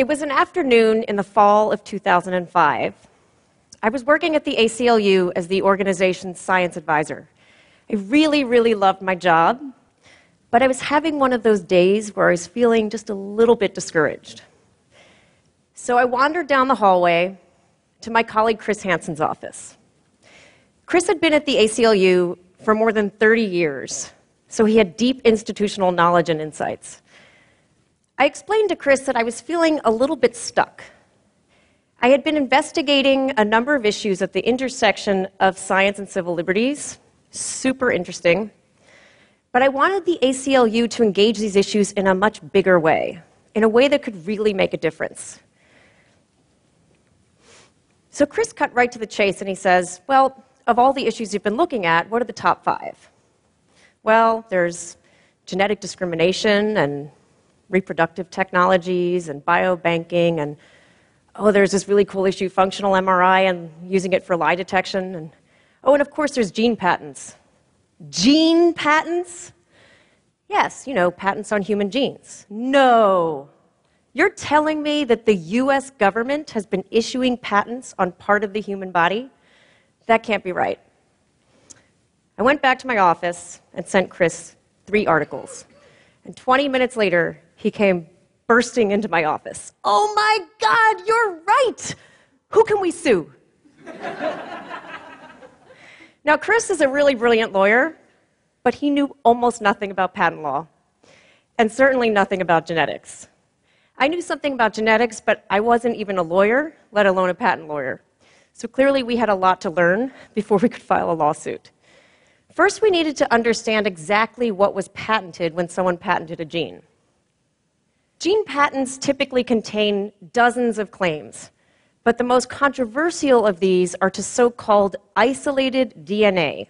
It was an afternoon in the fall of 2005. I was working at the ACLU as the organization's science advisor. I really, really loved my job, but I was having one of those days where I was feeling just a little bit discouraged. So I wandered down the hallway to my colleague Chris Hansen's office. Chris had been at the ACLU for more than 30 years, so he had deep institutional knowledge and insights. I explained to Chris that I was feeling a little bit stuck. I had been investigating a number of issues at the intersection of science and civil liberties, super interesting. But I wanted the ACLU to engage these issues in a much bigger way, in a way that could really make a difference. So Chris cut right to the chase and he says, Well, of all the issues you've been looking at, what are the top five? Well, there's genetic discrimination and reproductive technologies and biobanking and oh, there's this really cool issue, functional MRI and using it for lie detection. And oh, and of course, there's gene patents. Gene patents? Yes, you know, patents on human genes. No. You're telling me that the US government has been issuing patents on part of the human body? That can't be right. I went back to my office and sent Chris three articles. And 20 minutes later, he came bursting into my office. Oh my God, you're right! Who can we sue? now, Chris is a really brilliant lawyer, but he knew almost nothing about patent law, and certainly nothing about genetics. I knew something about genetics, but I wasn't even a lawyer, let alone a patent lawyer. So clearly, we had a lot to learn before we could file a lawsuit. First, we needed to understand exactly what was patented when someone patented a gene. Gene patents typically contain dozens of claims, but the most controversial of these are to so called isolated DNA,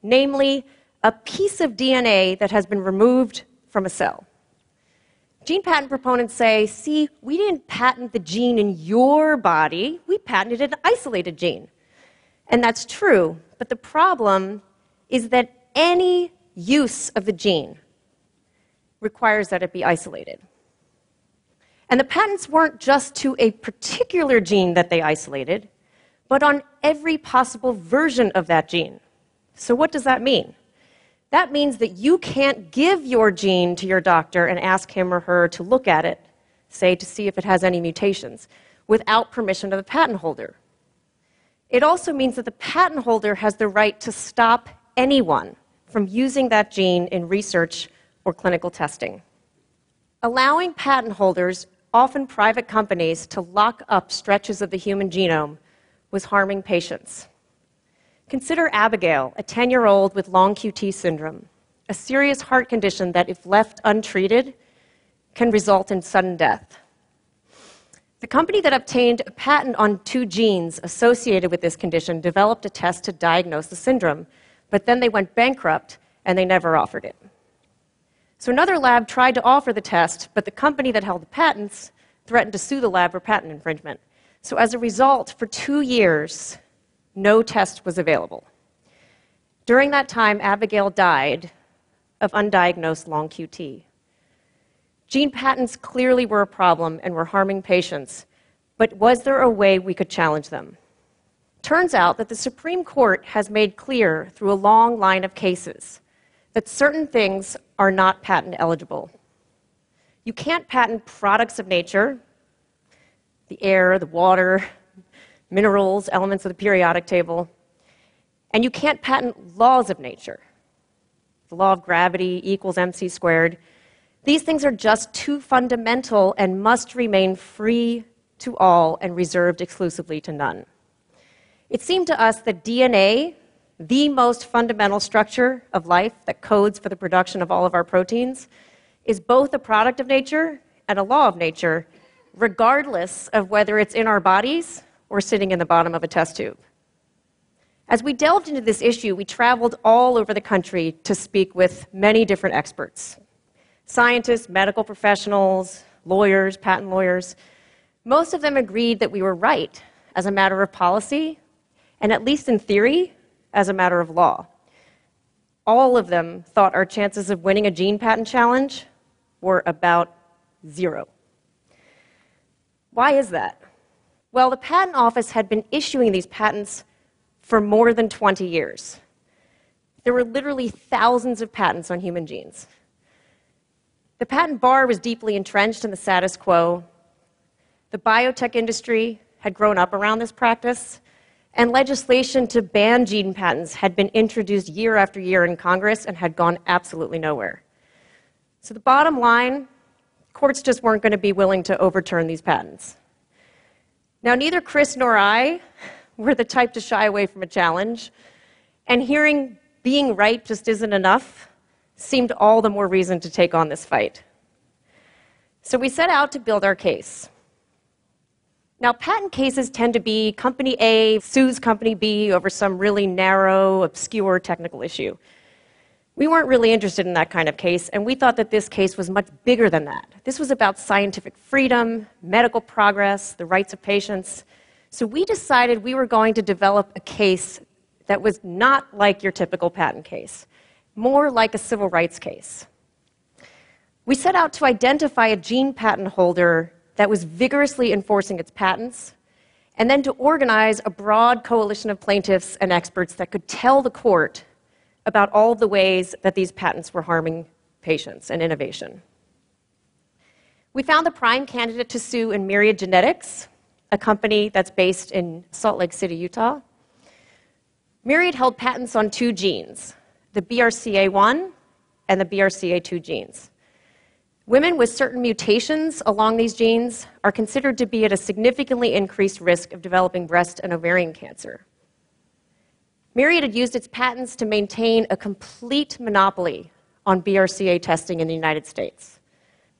namely, a piece of DNA that has been removed from a cell. Gene patent proponents say, see, we didn't patent the gene in your body, we patented an isolated gene. And that's true, but the problem is that any use of the gene requires that it be isolated. And the patents weren't just to a particular gene that they isolated, but on every possible version of that gene. So, what does that mean? That means that you can't give your gene to your doctor and ask him or her to look at it, say, to see if it has any mutations, without permission of the patent holder. It also means that the patent holder has the right to stop anyone from using that gene in research or clinical testing. Allowing patent holders, often private companies, to lock up stretches of the human genome was harming patients. Consider Abigail, a 10 year old with long QT syndrome, a serious heart condition that, if left untreated, can result in sudden death. The company that obtained a patent on two genes associated with this condition developed a test to diagnose the syndrome, but then they went bankrupt and they never offered it. So another lab tried to offer the test, but the company that held the patents threatened to sue the lab for patent infringement. So as a result, for two years, no test was available. During that time, Abigail died of undiagnosed long QT. Gene patents clearly were a problem and were harming patients, but was there a way we could challenge them? Turns out that the Supreme Court has made clear through a long line of cases that certain things are not patent eligible. You can't patent products of nature, the air, the water, minerals, elements of the periodic table. And you can't patent laws of nature. The law of gravity equals mc squared. These things are just too fundamental and must remain free to all and reserved exclusively to none. It seemed to us that DNA, the most fundamental structure of life that codes for the production of all of our proteins, is both a product of nature and a law of nature, regardless of whether it's in our bodies or sitting in the bottom of a test tube. As we delved into this issue, we traveled all over the country to speak with many different experts scientists, medical professionals, lawyers, patent lawyers. Most of them agreed that we were right as a matter of policy, and at least in theory, as a matter of law. All of them thought our chances of winning a gene patent challenge were about zero. Why is that? Well, the Patent Office had been issuing these patents for more than 20 years. There were literally thousands of patents on human genes. The patent bar was deeply entrenched in the status quo. The biotech industry had grown up around this practice, and legislation to ban gene patents had been introduced year after year in Congress and had gone absolutely nowhere. So, the bottom line courts just weren't going to be willing to overturn these patents. Now, neither Chris nor I were the type to shy away from a challenge, and hearing being right just isn't enough seemed all the more reason to take on this fight. So we set out to build our case. Now, patent cases tend to be company A sues company B over some really narrow, obscure technical issue. We weren't really interested in that kind of case, and we thought that this case was much bigger than that. This was about scientific freedom, medical progress, the rights of patients. So we decided we were going to develop a case that was not like your typical patent case, more like a civil rights case. We set out to identify a gene patent holder that was vigorously enforcing its patents, and then to organize a broad coalition of plaintiffs and experts that could tell the court about all the ways that these patents were harming patients and innovation. We found the prime candidate to sue in Myriad Genetics, a company that's based in Salt Lake City, Utah. Myriad held patents on two genes, the BRCA1 and the BRCA2 genes. Women with certain mutations along these genes are considered to be at a significantly increased risk of developing breast and ovarian cancer. Myriad had used its patents to maintain a complete monopoly on BRCA testing in the United States.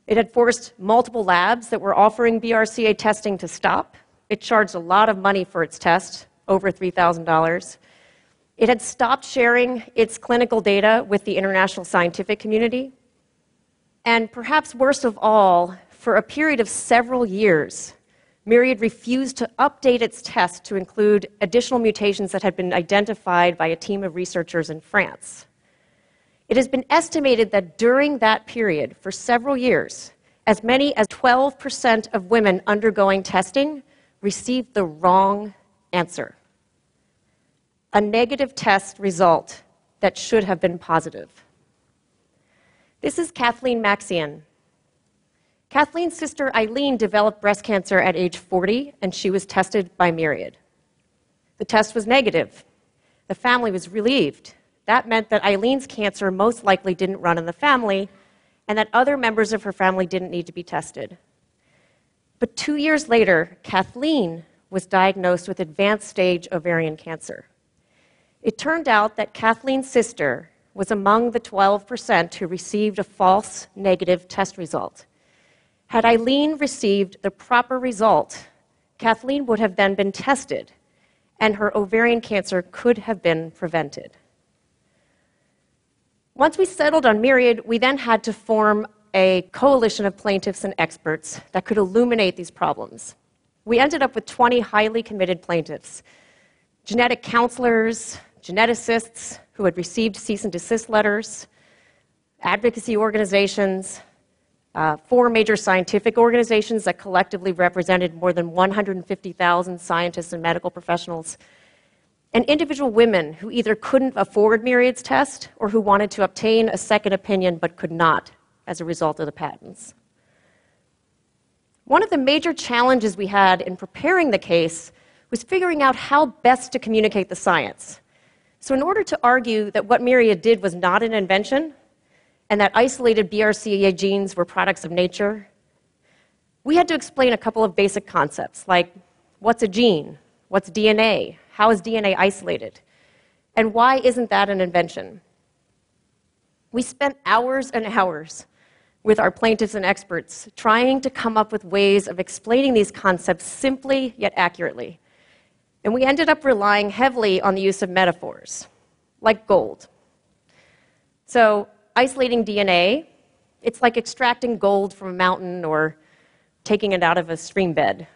It had forced multiple labs that were offering BRCA testing to stop. It charged a lot of money for its test, over $3,000. It had stopped sharing its clinical data with the international scientific community. And perhaps worst of all, for a period of several years, Myriad refused to update its test to include additional mutations that had been identified by a team of researchers in France. It has been estimated that during that period, for several years, as many as 12% of women undergoing testing received the wrong answer a negative test result that should have been positive. This is Kathleen Maxian. Kathleen's sister Eileen developed breast cancer at age 40, and she was tested by Myriad. The test was negative. The family was relieved. That meant that Eileen's cancer most likely didn't run in the family, and that other members of her family didn't need to be tested. But two years later, Kathleen was diagnosed with advanced stage ovarian cancer. It turned out that Kathleen's sister was among the 12% who received a false negative test result. Had Eileen received the proper result, Kathleen would have then been tested, and her ovarian cancer could have been prevented. Once we settled on Myriad, we then had to form a coalition of plaintiffs and experts that could illuminate these problems. We ended up with 20 highly committed plaintiffs genetic counselors, geneticists who had received cease and desist letters, advocacy organizations, uh, four major scientific organizations that collectively represented more than 150,000 scientists and medical professionals, and individual women who either couldn't afford Myriad's test or who wanted to obtain a second opinion but could not as a result of the patents. One of the major challenges we had in preparing the case was figuring out how best to communicate the science. So, in order to argue that what Myriad did was not an invention and that isolated BRCA genes were products of nature, we had to explain a couple of basic concepts like what's a gene? What's DNA? How is DNA isolated? And why isn't that an invention? We spent hours and hours with our plaintiffs and experts trying to come up with ways of explaining these concepts simply yet accurately. And we ended up relying heavily on the use of metaphors, like gold. So, isolating DNA, it's like extracting gold from a mountain or taking it out of a stream bed.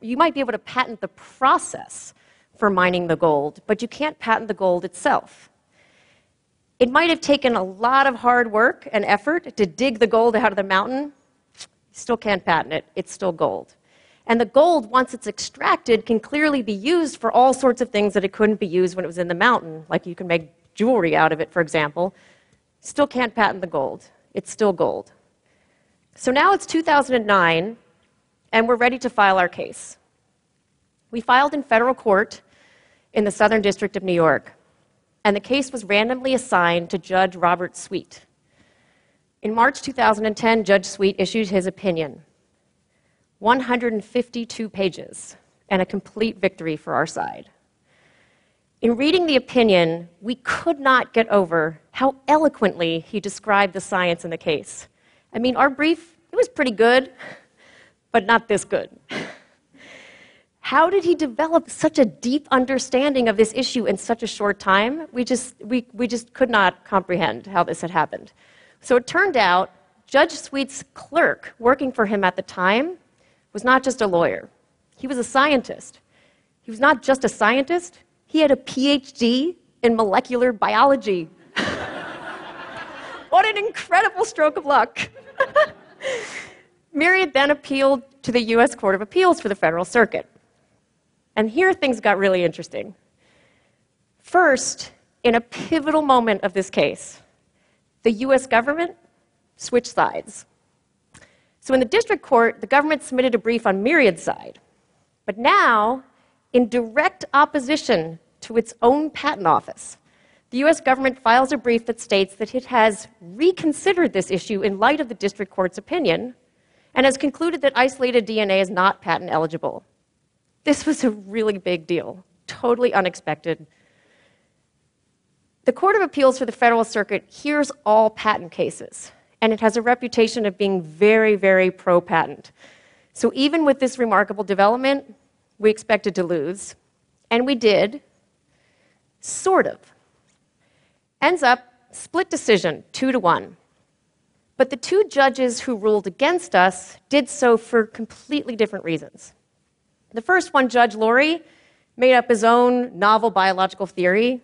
You might be able to patent the process for mining the gold, but you can't patent the gold itself. It might have taken a lot of hard work and effort to dig the gold out of the mountain. You still can't patent it, it's still gold. And the gold, once it's extracted, can clearly be used for all sorts of things that it couldn't be used when it was in the mountain. Like you can make jewelry out of it, for example. Still can't patent the gold. It's still gold. So now it's 2009, and we're ready to file our case. We filed in federal court in the Southern District of New York, and the case was randomly assigned to Judge Robert Sweet. In March 2010, Judge Sweet issued his opinion 152 pages, and a complete victory for our side. In reading the opinion, we could not get over how eloquently he described the science in the case. I mean, our brief, it was pretty good, but not this good. How did he develop such a deep understanding of this issue in such a short time? We just, we, we just could not comprehend how this had happened. So it turned out Judge Sweet's clerk working for him at the time was not just a lawyer, he was a scientist. He was not just a scientist, he had a PhD in molecular biology. what an incredible stroke of luck. Myriad then appealed to the US Court of Appeals for the Federal Circuit. And here things got really interesting. First, in a pivotal moment of this case, the US government switched sides. So in the district court, the government submitted a brief on Myriad's side. But now, in direct opposition to its own patent office, the US government files a brief that states that it has reconsidered this issue in light of the district court's opinion and has concluded that isolated DNA is not patent eligible. This was a really big deal, totally unexpected. The Court of Appeals for the Federal Circuit hears all patent cases, and it has a reputation of being very, very pro patent. So even with this remarkable development, we expected to lose, and we did, sort of. Ends up split decision, two to one. But the two judges who ruled against us did so for completely different reasons. The first one, Judge Lourie, made up his own novel biological theory,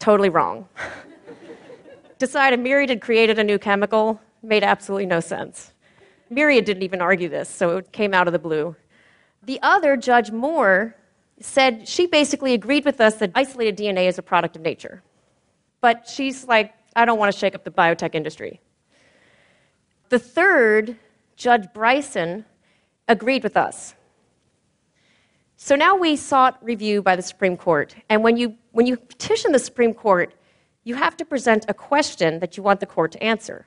totally wrong. Decided Myriad had created a new chemical, made absolutely no sense. Myriad didn't even argue this, so it came out of the blue. The other, Judge Moore, said she basically agreed with us that isolated DNA is a product of nature. But she's like, I don't want to shake up the biotech industry. The third, Judge Bryson, agreed with us. So now we sought review by the Supreme Court. And when you, when you petition the Supreme Court, you have to present a question that you want the court to answer.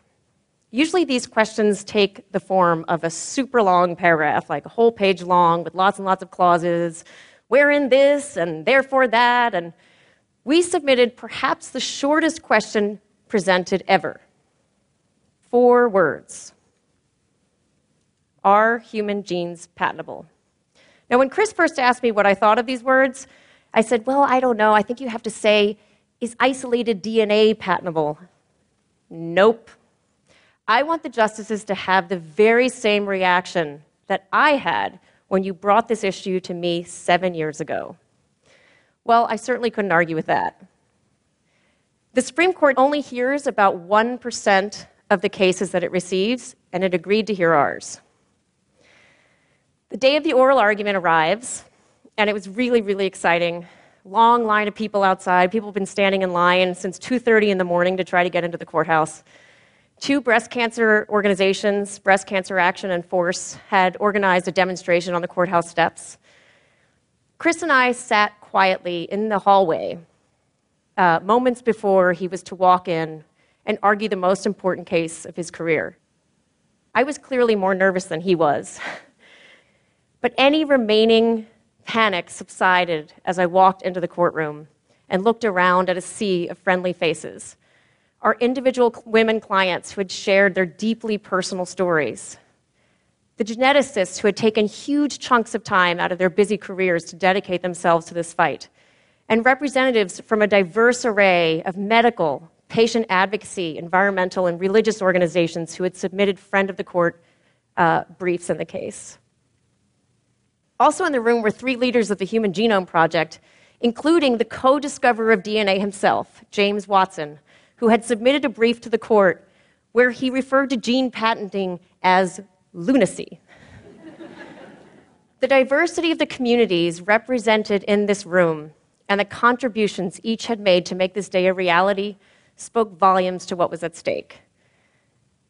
Usually, these questions take the form of a super long paragraph, like a whole page long, with lots and lots of clauses, wherein this and therefore that. And we submitted perhaps the shortest question presented ever four words Are human genes patentable? Now, when Chris first asked me what I thought of these words, I said, Well, I don't know. I think you have to say, Is isolated DNA patentable? Nope. I want the justices to have the very same reaction that I had when you brought this issue to me seven years ago. Well, I certainly couldn't argue with that. The Supreme Court only hears about 1% of the cases that it receives, and it agreed to hear ours. The day of the oral argument arrives, and it was really, really exciting. Long line of people outside. People have been standing in line since 2:30 in the morning to try to get into the courthouse. Two breast cancer organizations, Breast Cancer Action and Force, had organized a demonstration on the courthouse steps. Chris and I sat quietly in the hallway uh, moments before he was to walk in and argue the most important case of his career. I was clearly more nervous than he was. But any remaining panic subsided as I walked into the courtroom and looked around at a sea of friendly faces. Our individual women clients who had shared their deeply personal stories. The geneticists who had taken huge chunks of time out of their busy careers to dedicate themselves to this fight. And representatives from a diverse array of medical, patient advocacy, environmental, and religious organizations who had submitted friend of the court uh, briefs in the case. Also in the room were three leaders of the Human Genome Project, including the co discoverer of DNA himself, James Watson, who had submitted a brief to the court where he referred to gene patenting as lunacy. The diversity of the communities represented in this room and the contributions each had made to make this day a reality spoke volumes to what was at stake.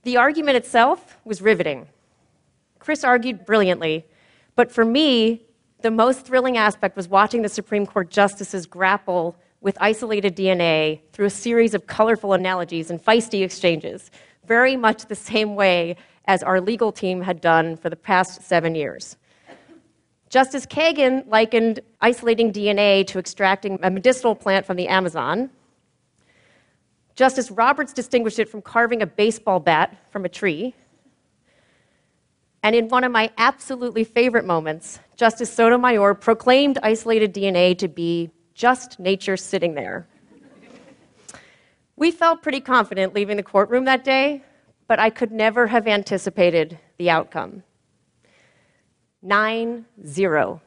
The argument itself was riveting. Chris argued brilliantly, but for me, the most thrilling aspect was watching the Supreme Court justices grapple with isolated DNA through a series of colorful analogies and feisty exchanges, very much the same way as our legal team had done for the past seven years. Justice Kagan likened isolating DNA to extracting a medicinal plant from the Amazon. Justice Roberts distinguished it from carving a baseball bat from a tree. And in one of my absolutely favorite moments, Justice Sotomayor proclaimed isolated DNA to be just nature sitting there. we felt pretty confident leaving the courtroom that day, but I could never have anticipated the outcome. 9 0.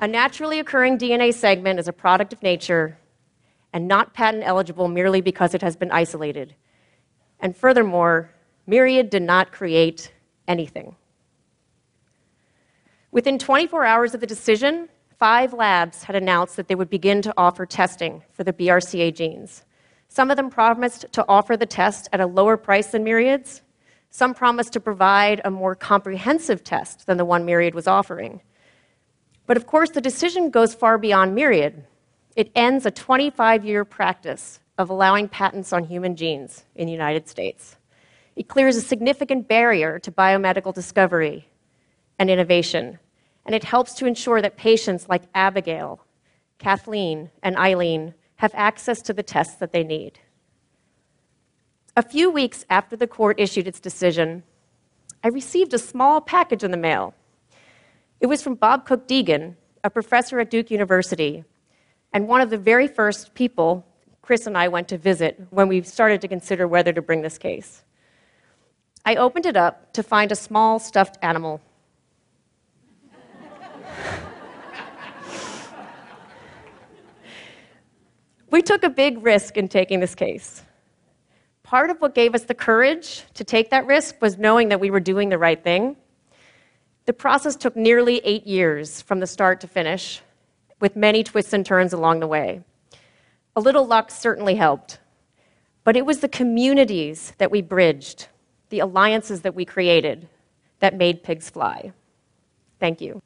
A naturally occurring DNA segment is a product of nature and not patent eligible merely because it has been isolated. And furthermore, Myriad did not create anything. Within 24 hours of the decision, five labs had announced that they would begin to offer testing for the BRCA genes. Some of them promised to offer the test at a lower price than Myriad's. Some promised to provide a more comprehensive test than the one Myriad was offering. But of course, the decision goes far beyond Myriad. It ends a 25 year practice of allowing patents on human genes in the United States. It clears a significant barrier to biomedical discovery and innovation, and it helps to ensure that patients like Abigail, Kathleen, and Eileen have access to the tests that they need. A few weeks after the court issued its decision, I received a small package in the mail. It was from Bob Cook Deegan, a professor at Duke University, and one of the very first people Chris and I went to visit when we started to consider whether to bring this case. I opened it up to find a small stuffed animal. We took a big risk in taking this case. Part of what gave us the courage to take that risk was knowing that we were doing the right thing. The process took nearly eight years from the start to finish, with many twists and turns along the way. A little luck certainly helped, but it was the communities that we bridged, the alliances that we created, that made pigs fly. Thank you.